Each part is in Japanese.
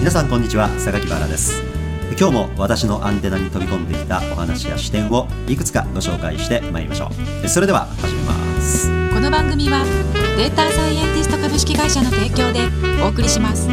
皆さんこんにちは榊原です。今日も私のアンテナに飛び込んできたお話や視点をいくつかご紹介してまいりましょう。それでは始めます。この番組はデータサイエンティスト株式会社の提供でお送りします。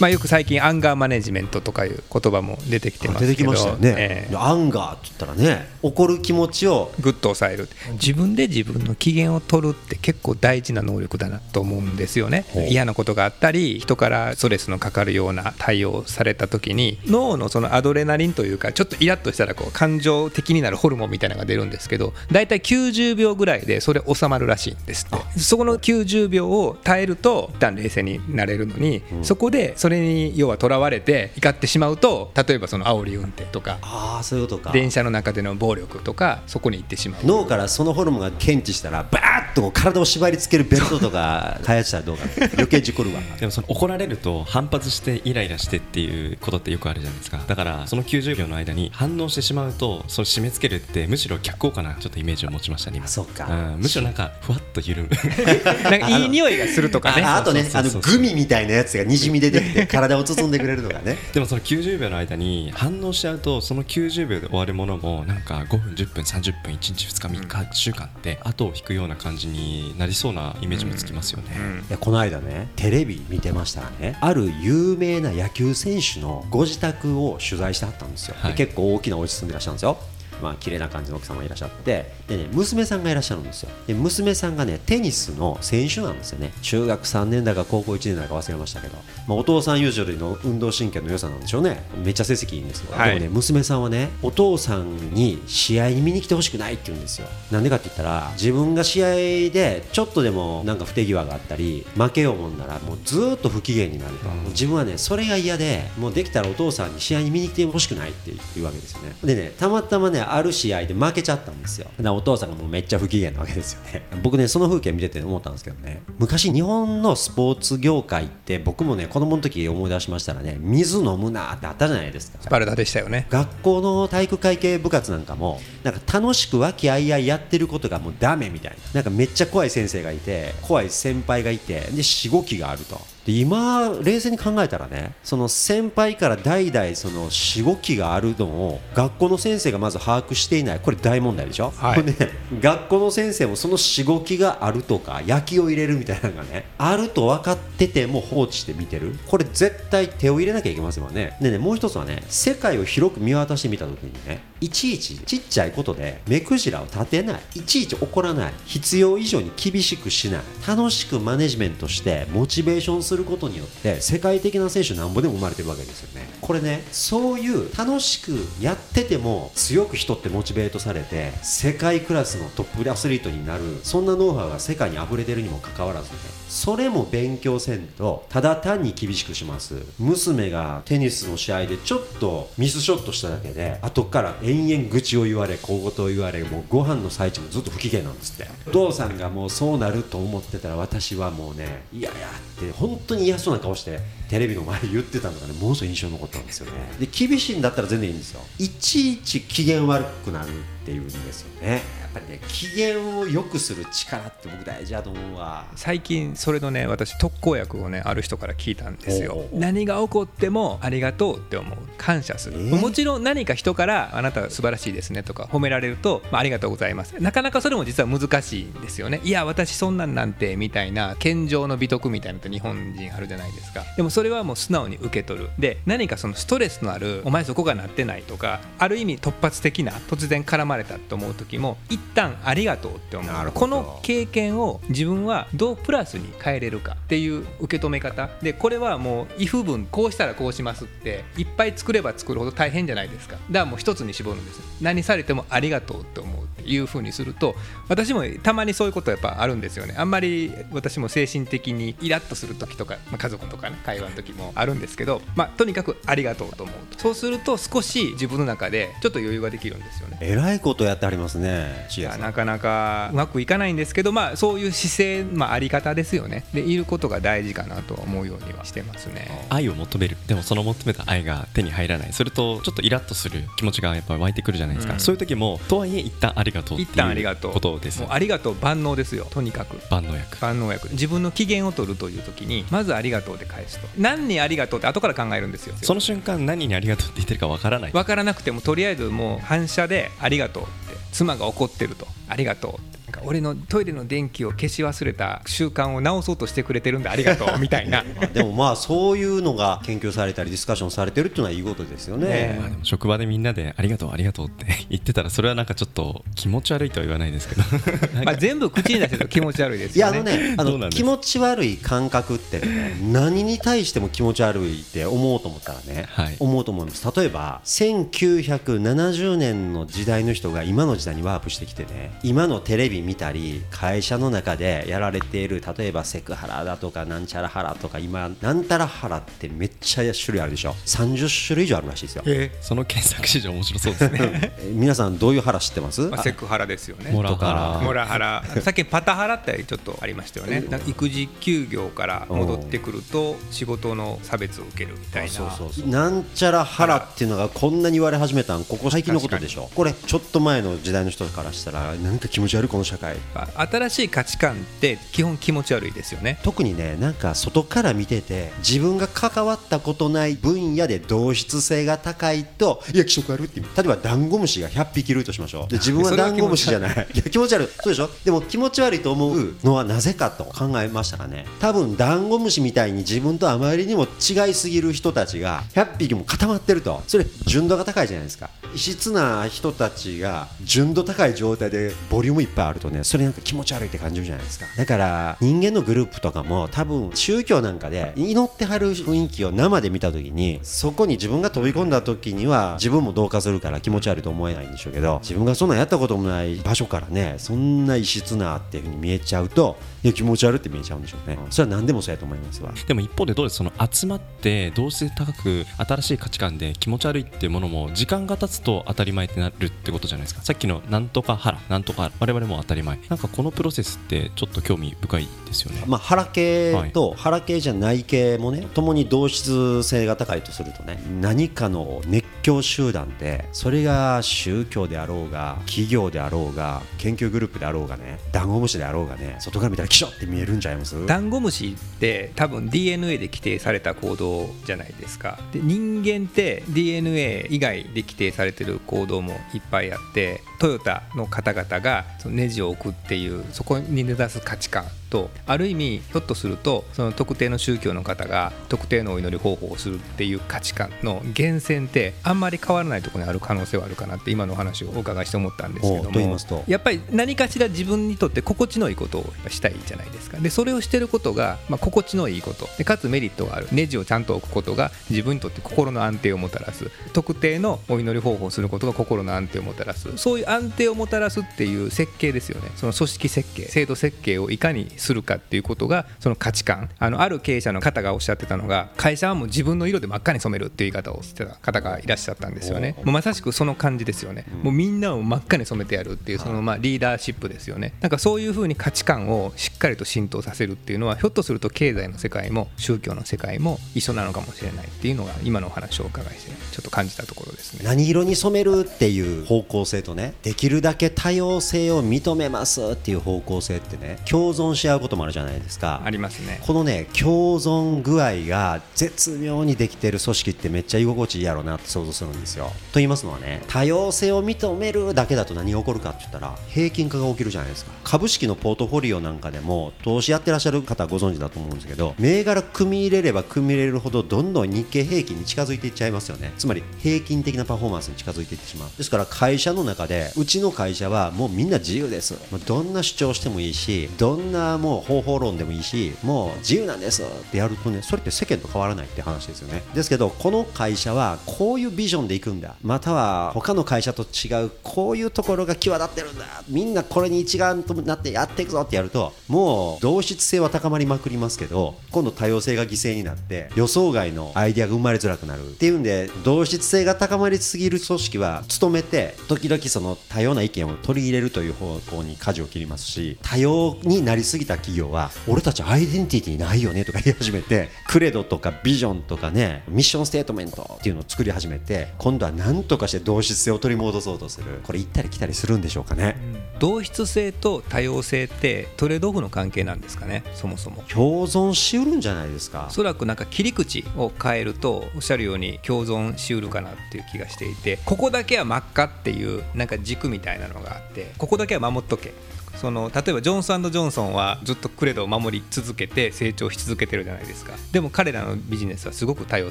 まあ、よく最近アンガーマネジメントとかいう言葉も出てきてますけど出てきましたよね、えーアンガーって言ったらね怒る気持ちをぐっと抑える自分で自分の機嫌を取るって結構大事な能力だなと思うんですよね。ほう。嫌なことがあったり人からストレスのかかるような対応をされた時に脳のそのアドレナリンというかちょっとイラッとしたらこう感情的になるホルモンみたいなのが出るんですけど大体90秒ぐらいでそれ収まるらしいんですって。そこの90秒を耐えると一旦冷静になれるのに、そこでそれに要はとらわれて怒ってしまうと例えばその煽り運転とかああそういうことか。電車の中での暴力とかそこに行ってしまう。脳からそのホルモンが検知したらバーッと体を縛り付けるベルトとか 開発したらどうか。余計事故るわ。でもその怒られると反発してイライラしてっていうことってよくあるじゃないですか。だからその90秒の間に反応してしまうとそれ締め付けるってむしろ逆効果なちょっとイメージを持ちましたねそっか。うん。むしろなんかふわっと緩む。なんかいい匂いがするとかね。ああとねあのそうそうそうグミみたいなやつがにじみ出てきて体を包んでくれるのがね。でもその90秒の間に反応しちゃうとその90秒で終わるものもなんか5分10分30分1日2日3日1週間って後を引くような感じになりそうなイメージもつきますよね、いやこの間ねテレビ見てましたらねある有名な野球選手のご自宅を取材してはったんですよ、ではい。結構大きなお家住んでらっしゃるんですよまあ綺麗な感じの奥様がいらっしゃってでね娘さんがいらっしゃるんですよ。で娘さんがねテニスの選手なんですよね。中学3年だか高校1年だか忘れましたけど、まあ、お父さんユージョルの運動神経の良さなんでしょうね。めっちゃ成績いいんですよ、はい。でもね娘さんはねお父さんに試合に見に来てほしくないって言うんですよ。なんでかって言ったら自分が試合でちょっとでもなんか不手際があったり負けようもんならもうずーっと不機嫌になると、もう自分はねそれが嫌でもうできたらお父さんに試合に見に来てほしくないっていうわけですよね。でねたまたまねある試合で負けちゃったんですよ。だからお父さんがもうめっちゃ不機嫌なわけですよね。僕ねその風景見てて思ったんですけどね。昔日本のスポーツ業界って僕もね子供の時思い出しましたらね水飲むなってあったじゃないですか。スパルタでしたよね。学校の体育会系部活なんかもなんか楽しく和気あいあいやってることがもうダメみたいな。なんかめっちゃ怖い先生がいて怖い先輩がいてでしごきがあるとで今冷静に考えたらねその先輩から代々そのしごきがあるのを学校の先生がまず把握していない。これ大問題でしょ、はい。ね、学校の先生もそのしごきがあるとか焼きを入れるみたいなのがねあると分かってても放置して見てる。これ絶対手を入れなきゃいけませんよね。でねもう一つはね世界を広く見渡してみた時にねいちいちちっちゃいことで目くじらを立てない。いちいち怒らない。必要以上に厳しくしない。楽しくマネジメントしてモチベーションするすることによって世界的な選手なんぼでも生まれてるわけですよね。これねそういう楽しくやってても強く人ってモチベートされて世界クラスのトップアスリートになるそんなノウハウが世界に溢れてるにもかかわらずねそれも勉強せんとただ単に厳しくします。娘がテニスの試合でちょっとミスショットしただけで後から延々愚痴を言われ小言を言われもうご飯の最中もずっと不機嫌なんですって。お父さんがもうそうなると思ってたら私はもうねいやいやって本当に嫌そうな顔してテレビの前で言ってたのがねものすごい印象に残ったんですよね。で厳しいんだったら全然いいんですよ。いちいち機嫌悪くなるっていうんですよね。ぱりね機嫌を良くする力って僕大事だと思うわ。最近それのね私特効薬をねある人から聞いたんですよ。何が起こってもありがとうって思う。感謝する、えー？もちろん何か人からあなたは素晴らしいですねとか褒められると、まあ、ありがとうございます。なかなかそれも実は難しいんですよね。いや私そんなんなんてみたいな謙譲の美徳みたいなのって日本人あるじゃないですか。でもそれはもう素直に受け取る。で何かそのストレスのあるお前そこがなってないとかある意味突発的な突然絡まれたと思う時も一旦ありがとうって思う。この経験を自分はどうプラスに変えれるかっていう受け止め方。でこれはもう if 文こうしたらこうしますっていっぱい作れば作るほど大変じゃないですか。だからもう一つに絞るんです。何されてもありがとうって思ういう風にすると私もたまにそういうことやっぱあるんですよね。あんまり私も精神的にイラッとする時とか、まあ、家族とかね会話の時もあるんですけど、まあ、とにかくありがとうと思うと。そうすると少し自分の中でちょっと余裕ができるんですよね。えらいことやってありますねシいやなかなかうまくいかないんですけど、まあ、そういう姿勢、まあ、あり方ですよね。でいることが大事かなとは思うようにはしてますね。愛を求める。でもその求めた愛が手に入らない。それとちょっとイラッとする気持ちがやっぱり湧いてくるじゃないですか、うん。そういう時もとはいえ一旦ありががとう一旦ありがとう。ことですもうありがとう万能ですよ。とにかく。万能薬。万能薬。自分の機嫌を取るという時にまずありがとうで返すと。何にありがとうって後から考えるんですよ。その瞬間何にありがとうって言ってるかわからない。分からなくてもとりあえずもう反射でありがとうって妻が怒ってると。ありがとうってか俺のトイレの電気を消し忘れた習慣を直そうとしてくれてるんでありがとうみたいな。でもまあそういうのが研究されたりディスカッションされてるっていうのはいいことですよね。ね まあでも職場でみんなでありがとうありがとうって言ってたらそれはなんかちょっと気持ち悪いとは言わないですけど。まあ全部口に出してると気持ち悪いですいやよねあのねあの気持ち悪い感覚ってね何に対しても気持ち悪いって思うと思ったらね、はい。思うと思います。例えば1970年の時代の人が今の時代にワープしてきてね今のテレビ見たり会社の中でやられている例えばセクハラだとかなんちゃらハラとか今なんたらハラってめっちゃ種類あるでしょ。30種類以上あるらしいですよ。えその検索史上面白そうですね。え 皆さんどういうハラ知ってます？まあ、セクハラですよね。モラハモラハラ。さっきパタハラってちょっとありましたよね。育児休業から戻ってくると仕事の差別を受けるみたいな。そうそうそうなんちゃらハラっていうのがこんなに言われ始めたんここ最近のことでしょ。これちょっと前の時代の人からしたらなんか気持ち悪いこの社会新しい価値観って基本気持ち悪いですよね。特にねなんか外から見てて自分が関わったことない分野で同質性が高いといや気色悪いって例えばダンゴムシが100匹いるとしましょう。で自分はダンゴムシじゃない。い。や気持ち悪い。そうでしょ？でも気持ち悪いと思うのはなぜかと考えましたらね。多分ダンゴムシみたいに自分とあまりにも違いすぎる人たちが100匹も固まってると。それ純度が高いじゃないですか。異質な人たちが純度高い状態でボリュームいっぱいあるとねそれなんか気持ち悪いって感じるじゃないですか。だから人間のグループとかも多分宗教なんかで祈ってはる雰囲気を生で見た時にそこに自分が飛び込んだ時には自分も同化するから気持ち悪いと思えないんでしょうけど自分がそんなんやったこともない場所からねそんな異質なっていう風に見えちゃうといや気持ち悪いって見えちゃうんでしょうね。それは何でもそうやと思いますわ。でも一方でどうですその集まって同質性高く新しい価値観で気持ち悪いっていうものも時間が経つと当たり前ってなるってことじゃないですか。さっきのなんとか腹なんとか我々もたり前。なんかこのプロセスってちょっと興味深いですよね。まあ、腹系と腹系じゃない系もね共に同質性が高いとするとね何かの熱狂集団ってそれが宗教であろうが企業であろうが研究グループであろうがねダンゴムシであろうがね外から見たらキショって見えるんちゃいます？ダンゴムシって多分 DNA で規定された行動じゃないですか。で人間って DNA 以外で規定されてる行動もいっぱいあってトヨタの方々がそのネジを置くっていうそこに根ざす価値観。とある意味ひょっとするとその特定の宗教の方が特定のお祈り方法をするっていう価値観の源泉ってあんまり変わらないところにある可能性はあるかなって今のお話をお伺いして思ったんですけども。やっぱり何かしら自分にとって心地のいいことをしたいじゃないですか。でそれをしてることが、まあ、心地のいいこと。でかつメリットがある。ネジをちゃんと置くことが自分にとって心の安定をもたらす。特定のお祈り方法をすることが心の安定をもたらす。そういう安定をもたらすっていう設計ですよね。その組織設計制度設計をいかにするかっていうことがその価値観。あのある経営者の方がおっしゃってたのが会社はもう自分の色で真っ赤に染めるっていう言い方をしてた方がいらっしゃったんですよね。もうまさしくその感じですよね、もうみんなを真っ赤に染めてやるっていうそのまあリーダーシップですよね。なんかそういうふうに価値観をしっかりと浸透させるっていうのはひょっとすると経済の世界も宗教の世界も一緒なのかもしれないっていうのが今のお話をお伺いしてちょっと感じたところですね。何色に染めるっていう方向性とねできるだけ多様性を認めますっていう方向性ってね共存し合うこともあるじゃないですか。ありますね。このね共存具合が絶妙にできてる組織ってめっちゃ居心地いいやろうなって想像するんですよ。と言いますのはね多様性を認めるだけだと何が起こるかって言ったら平均化が起きるじゃないですか。株式のポートフォリオなんかでも投資やってらっしゃる方はご存知だと思うんですけど銘柄組み入れれば組み入れるほどどんどん日経平均に近づいていっちゃいますよね。つまり平均的なパフォーマンスに近づいていってしまう。ですから会社の中でうちの会社はもうみんな自由です。もうどんな主張してもいいしどんなもう方法論でもいいしもう自由なんですってやるとねそれって世間と変わらないって話ですよね。ですけどこの会社はこういうビジョンでいくんだ。または他の会社と違うこういうところが際立ってるんだ。みんなこれに一丸となってやっていくぞってやるともう同質性は高まりまくりますけど今度多様性が犠牲になって予想外のアイデアが生まれづらくなる。っていうんで同質性が高まりすぎる組織は努めて時々その多様な意見を取り入れるという方向に舵を切りますし多様になりすぎきた企業は俺たちアイデンティティないよねとか言い始めて クレドとかビジョンとかねミッションステートメントっていうのを作り始めて今度は何とかして同質性を取り戻そうとする。これ行ったり来たりするんでしょうかね、同質性と多様性ってトレードオフの関係なんですかねそもそも。共存しうるんじゃないですか。おそらくなんか切り口を変えるとおっしゃるように共存しうるかなっていう気がしていてここだけは真っ赤っていうなんか軸みたいなのがあってここだけは守っとけその例えばジョンソンジョンソンはずっとクレドを守り続けて成長し続けてるじゃないですか。でも彼らのビジネスはすごく多様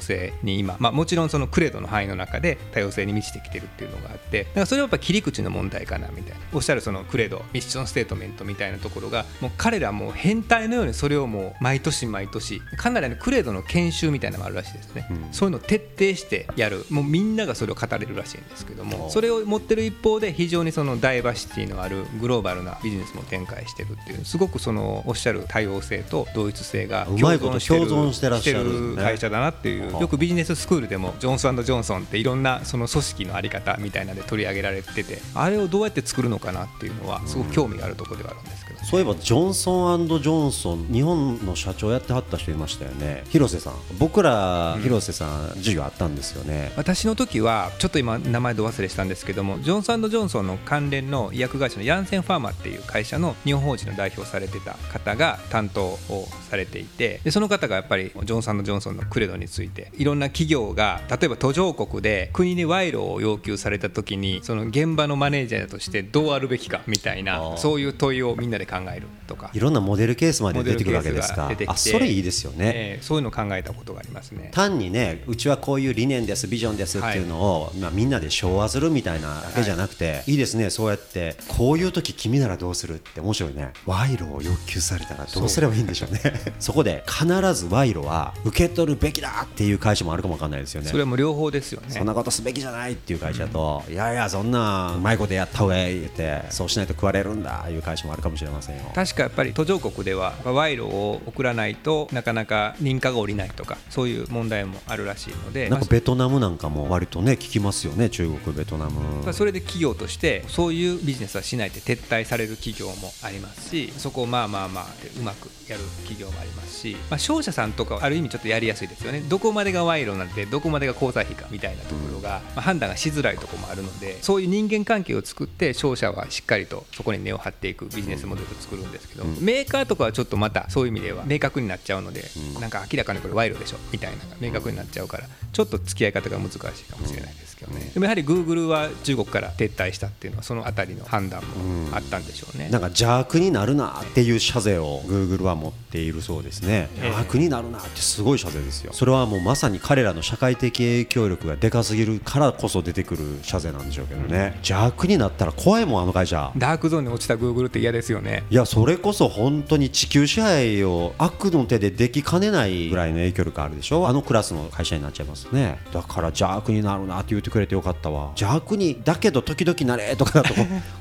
性に今、まあ、もちろんそのクレドの範囲の中で多様性に満ちてきてるっていうのがあってだからそれはやっぱ切り口の問題かなみたいな。おっしゃるそのクレドミッションステートメントみたいなところがもう彼らもう変態のようにそれをもう毎年毎年かなりあのクレドの研修みたいなのもあるらしいですね、うん。そういうのを徹底してやる。もうみんながそれを語れるらしいんですけどもそれを持ってる一方で非常にそのダイバーシティのあるグローバルなビジネスも展開してるっていうすごくそのおっしゃる多様性と同一性がうまいこと共共存してらっしゃるして会社だなっていう。はあよくビジネススクールでもジョンソンジョンソンっていろんなその組織のあり方みたいなので取り上げられててあれをどうやって作るのかなっていうのはすごく興味があるところではあるんですけど、そういえばジョンソンジョンソン日本の社長やってはった人いましたよね。広瀬さん。僕ら広瀬さん授業あったんですよね、私の時はちょっと今名前ど忘れしたんですけどもジョンソンジョンソンの関連の医薬会社のヤンセンファーマっていう会社の日本法人の代表をされてた方が担当をされていてでその方がやっぱりジョンソンジョンソンのクレドについていろんな企業が例えば途上国で国に賄賂を要求された時にその現場のマネージャーとしてどうあるべきかみたいあなー。そういう問いをみんなで考えるとか。いろんなモデルケースまで出てくるわけですか。あそれいいですよね、えーそういうのを考えたことがありますね。単にねうちはこういう理念ですビジョンですっていうのを、まあ、みんなで昭和するみたいなだけじゃなくて、い、いですねそうやってこういう時君ならどうするって面白いね。賄賂を要求されたらどう？すればいいんでしょうね。そこで必ず賄賂は受け取るべきだっていう会社もあるかもわかんないですよね。それはもう両方ですよね。そんなことすべきじゃないっていう会社と、いやいやそんなうまいことやった方がいいってそうしないと食われるんだいう会社もあるかもしれませんよ。確かやっぱり途上国では賄賂を送らないとなかなか認可が下りないとかそういう問題もあるらしいのでなんかベトナムなんかも割とね聞きますよね中国ベトナム。まあそれで企業としてそういうビジネスはしないって撤退される企業もありますしそこをまあまあまあでうまくやる企業もありますし、まあ、商社さんとかはある意味ちょっとやりやすいですよね。どこまでが賄賂なんてどこまでが交際費かみたいなところが、まあ、判断がしづらいところもあるのでそういう人間関係を作って商社はしっかりとそこに根を張っていくビジネスモデルを作るんですけど、メーカーとかはちょっとまたそういう意味では明確になっちゃうので、なんか明らかにこれ賄賂でしょみたいなのが明確になっちゃうからちょっと付き合い方が難しいかもしれないですけどね、でもやはりグーグルは中国から撤退したっていうのはそのあたりの判断もあったんでしょうね。なんか邪悪になるなっていう謝罪を Google は持っているそうですね、ええ。邪悪になるなってすごい謝罪ですよ。それはもうまさに彼らの社会的影響力がでかすぎるからこそ出てくる謝罪なんでしょうけどね、邪悪になったら怖いもんあの会社。ダークゾーンに落ちたグーグルって嫌ですよね。いやそれこそ本当に地球支配を悪の手でできかねないぐらいの影響力あるでしょ。あのクラスの会社になっちゃいますね。だから邪悪になるなって言ってくれてよかったわ。邪悪にだけど時々なれとかだと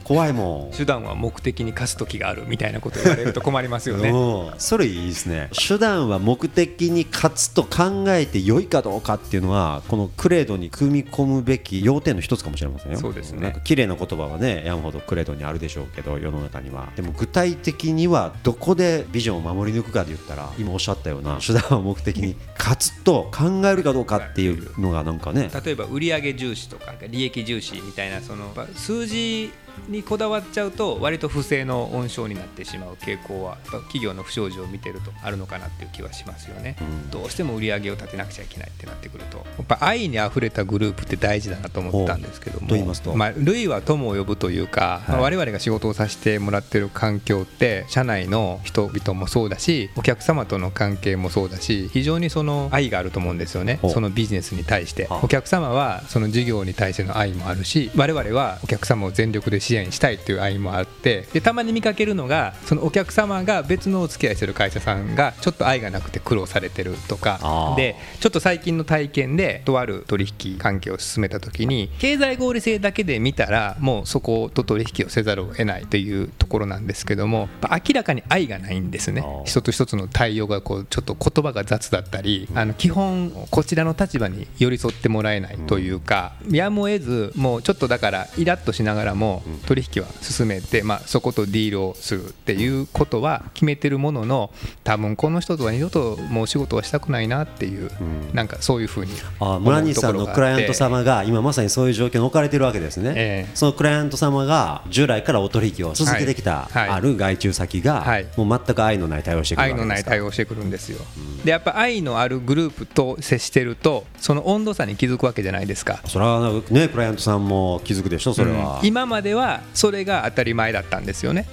怖いもん。手段は目的に勝つ時があるみたいなこと言われると困りますよね。うん、それいいですね。手段は目的に勝つと考えて良いかどうかっていうのはこのクレードに組み込むべき要点の一つかもしれませんよ。そうですね。なんか綺麗な言葉はねやんほどクレードにあるでしょうけど世の中にはでも具体的にはどこでビジョンを守り抜くかで言ったら今おっしゃったような手段は目的に勝つと考えるかどうかっていうのがなんかね例えば売上重視とか利益重視みたいなその数字にこだわっちゃうと割と不正の温床になってしまう傾向は企業の不祥事を見てるとあるのかなっていう気はしますよね、うん。どうしても売り上げを立てなくちゃいけないってなってくると。やっぱ愛にあふれたグループって大事だなと思ったんですけども。と言いますと。まあ、類は友を呼ぶというか、まあ我々が仕事をさせてもらってる環境って社内の人々もそうだしお客様との関係もそうだし非常にその愛があると思うんですよね。そのビジネスに対して。はあ。お客様はその事業に対しての愛もあるし我々はお客様を全力で支援したいという愛もあってでたまに見かけるのがそのお客様が別のお付き合いしてる会社さんがちょっと愛がなくて苦労されてるとか。でちょっと最近の体験でとある取引関係を進めた時に経済合理性だけで見たらもうそこと取引をせざるを得ないというところなんですけども明らかに愛がないんですね。一つ一つの対応がこうちょっと言葉が雑だったりあの基本こちらの立場に寄り添ってもらえないというかやむを得ずもうちょっとだからイラッとしながらも取引は進めて、まあ、そことディールをするっていうことは決めてるものの多分この人とは二度ともう仕事はしたくないなっていう、なんかそういうふうにあ村西さんのクライアント様が今まさにそういう状況に置かれてるわけですね、ええ。そのクライアント様が従来からお取引を続けてきたはい。はい。ある外注先が、はい。もう全く愛のない対応をしてくる愛のない対応をしてくるんですよ、でやっぱ愛のあるグループと接してるとその温度差に気づくわけじゃないですか。それはねクライアントさんも気づくでしょそれは、うん。今まではそれが当たり前だったんですよね、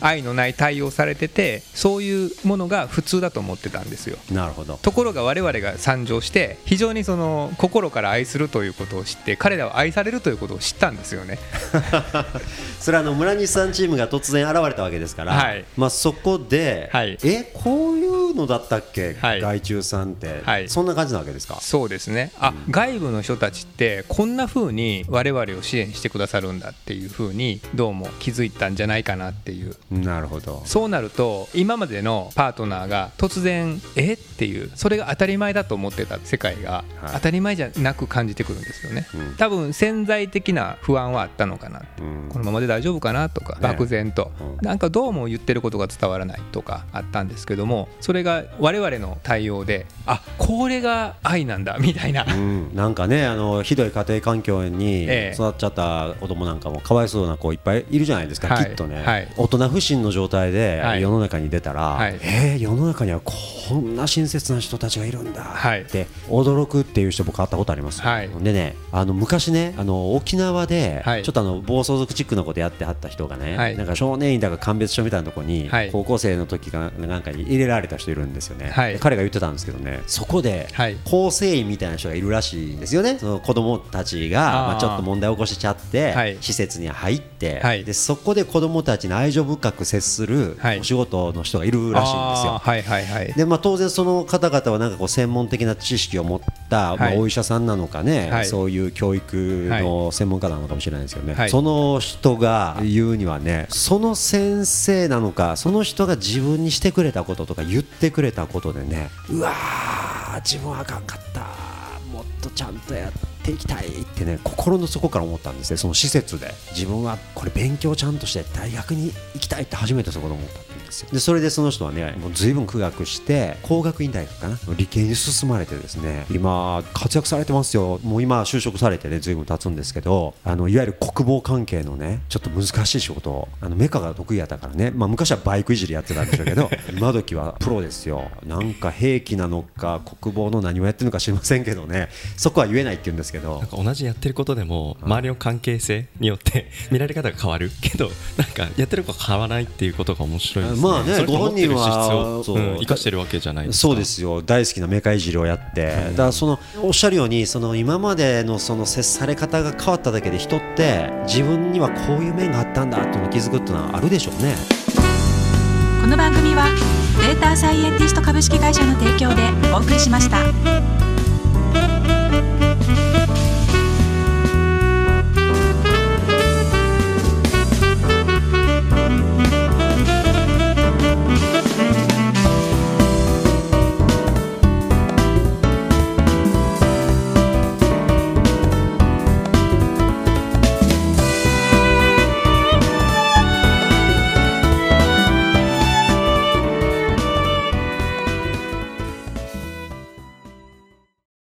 愛のない対応されててそういうものが普通だと思ってたんですよ。なるほど。ところが我々が参上して非常にその心から愛するということを知って彼らは愛されるということを知ったんですよね。それはあの村西さんチームが突然現れたわけですから、はい。まあ、そこで、はい。えこういうのだったっけ、はい。外注さんって、はい。そんな感じなわけですか？そうですね。あ外部の人たちってこんな風に我々を支援してくださるんだっていう風にどうも気づいたんじゃないかなっていう。なるほど。そうなると今までのパートナーが突然え？っていうそれが当たり前だと思ってた世界がはい。当たり前じゃなく感じてくるんですよね、うん。多分潜在的な不安はあったのかなうん。このままで大丈夫かなとかね。漠然と。うん。なんかどうも言ってることが伝わらないとかあったんですけどもそれが我々の対応であこれが愛なんだみたいな。うん、なんかねあのひどい家庭環境にええ。育っちゃった子供なんかもかわいそうな子いっぱいいるじゃないですか、はい。きっとね、はい。大人不信の状態ではい。世の中に出たら、はい。えー世の中にはこんな親切な人たちがいるんだはい。って驚くっていう人僕会ったことあります。よ、はい。でねあの昔ねあの沖縄ではい。ちょっとあの暴走族チックなことやってはった人がね、はい。なんか少年院だか鑑別所みたいなところに、はい。高校生の時かなんかに入れられた人いるんですよね、はい。で彼が言ってたんですけどねそこではい。構成員みたいな人がいるらしいんですよね、その子供たちがまあ、ちょっと問題を起こしちゃって、はい。施設に入って、はい。でそこで子供たちに愛情深く接するはい。お仕事の人がいるらしいんですよ。はいはいはい。でまあ、当然、その方々はなんかこう専門的な知識を持った、まあ、はいお医者さんなのかね、はい。そういう教育の専門家なのかもしれないですよね、はい。その人が言うにはねその先生なのかその人が自分にしてくれたこととか言ってくれたことでね。うわー自分はあかんかった。もっとちゃんとやっていきたいってね心の底から思ったんですね。その施設で。自分はこれ勉強ちゃんとして大学に行きたいって初めてそこで思った。ですよ。でそれでその人はねもう随分苦学して工学院大学かな？理系に進まれてですね今活躍されてますよ。もう今就職されてね随分経つんですけどあのいわゆる国防関係のねちょっと難しい仕事をあのメカが得意やったからね、まあ、昔はバイクいじりやってたんでしょうけど 今時はプロですよ。なんか兵器なのか国防の何をやってるのか知りませんけどね。そこは言えないって言うんですけど。なんか同じやってることでも周りの関係性によって見られ方が変わるけどなんかやってること変わらないっていうことが面白いですね。まあねご本人は生かしてるわけじゃないですか。そうですよ大好きなメカいじりをやって、だからそのおっしゃるようにその今までのその接され方が変わっただけで人って自分にはこういう面があったんだっていうのを気づくっていうのはあるでしょうね。この番組はデータサイエンティスト株式会社の提供でお送りしました。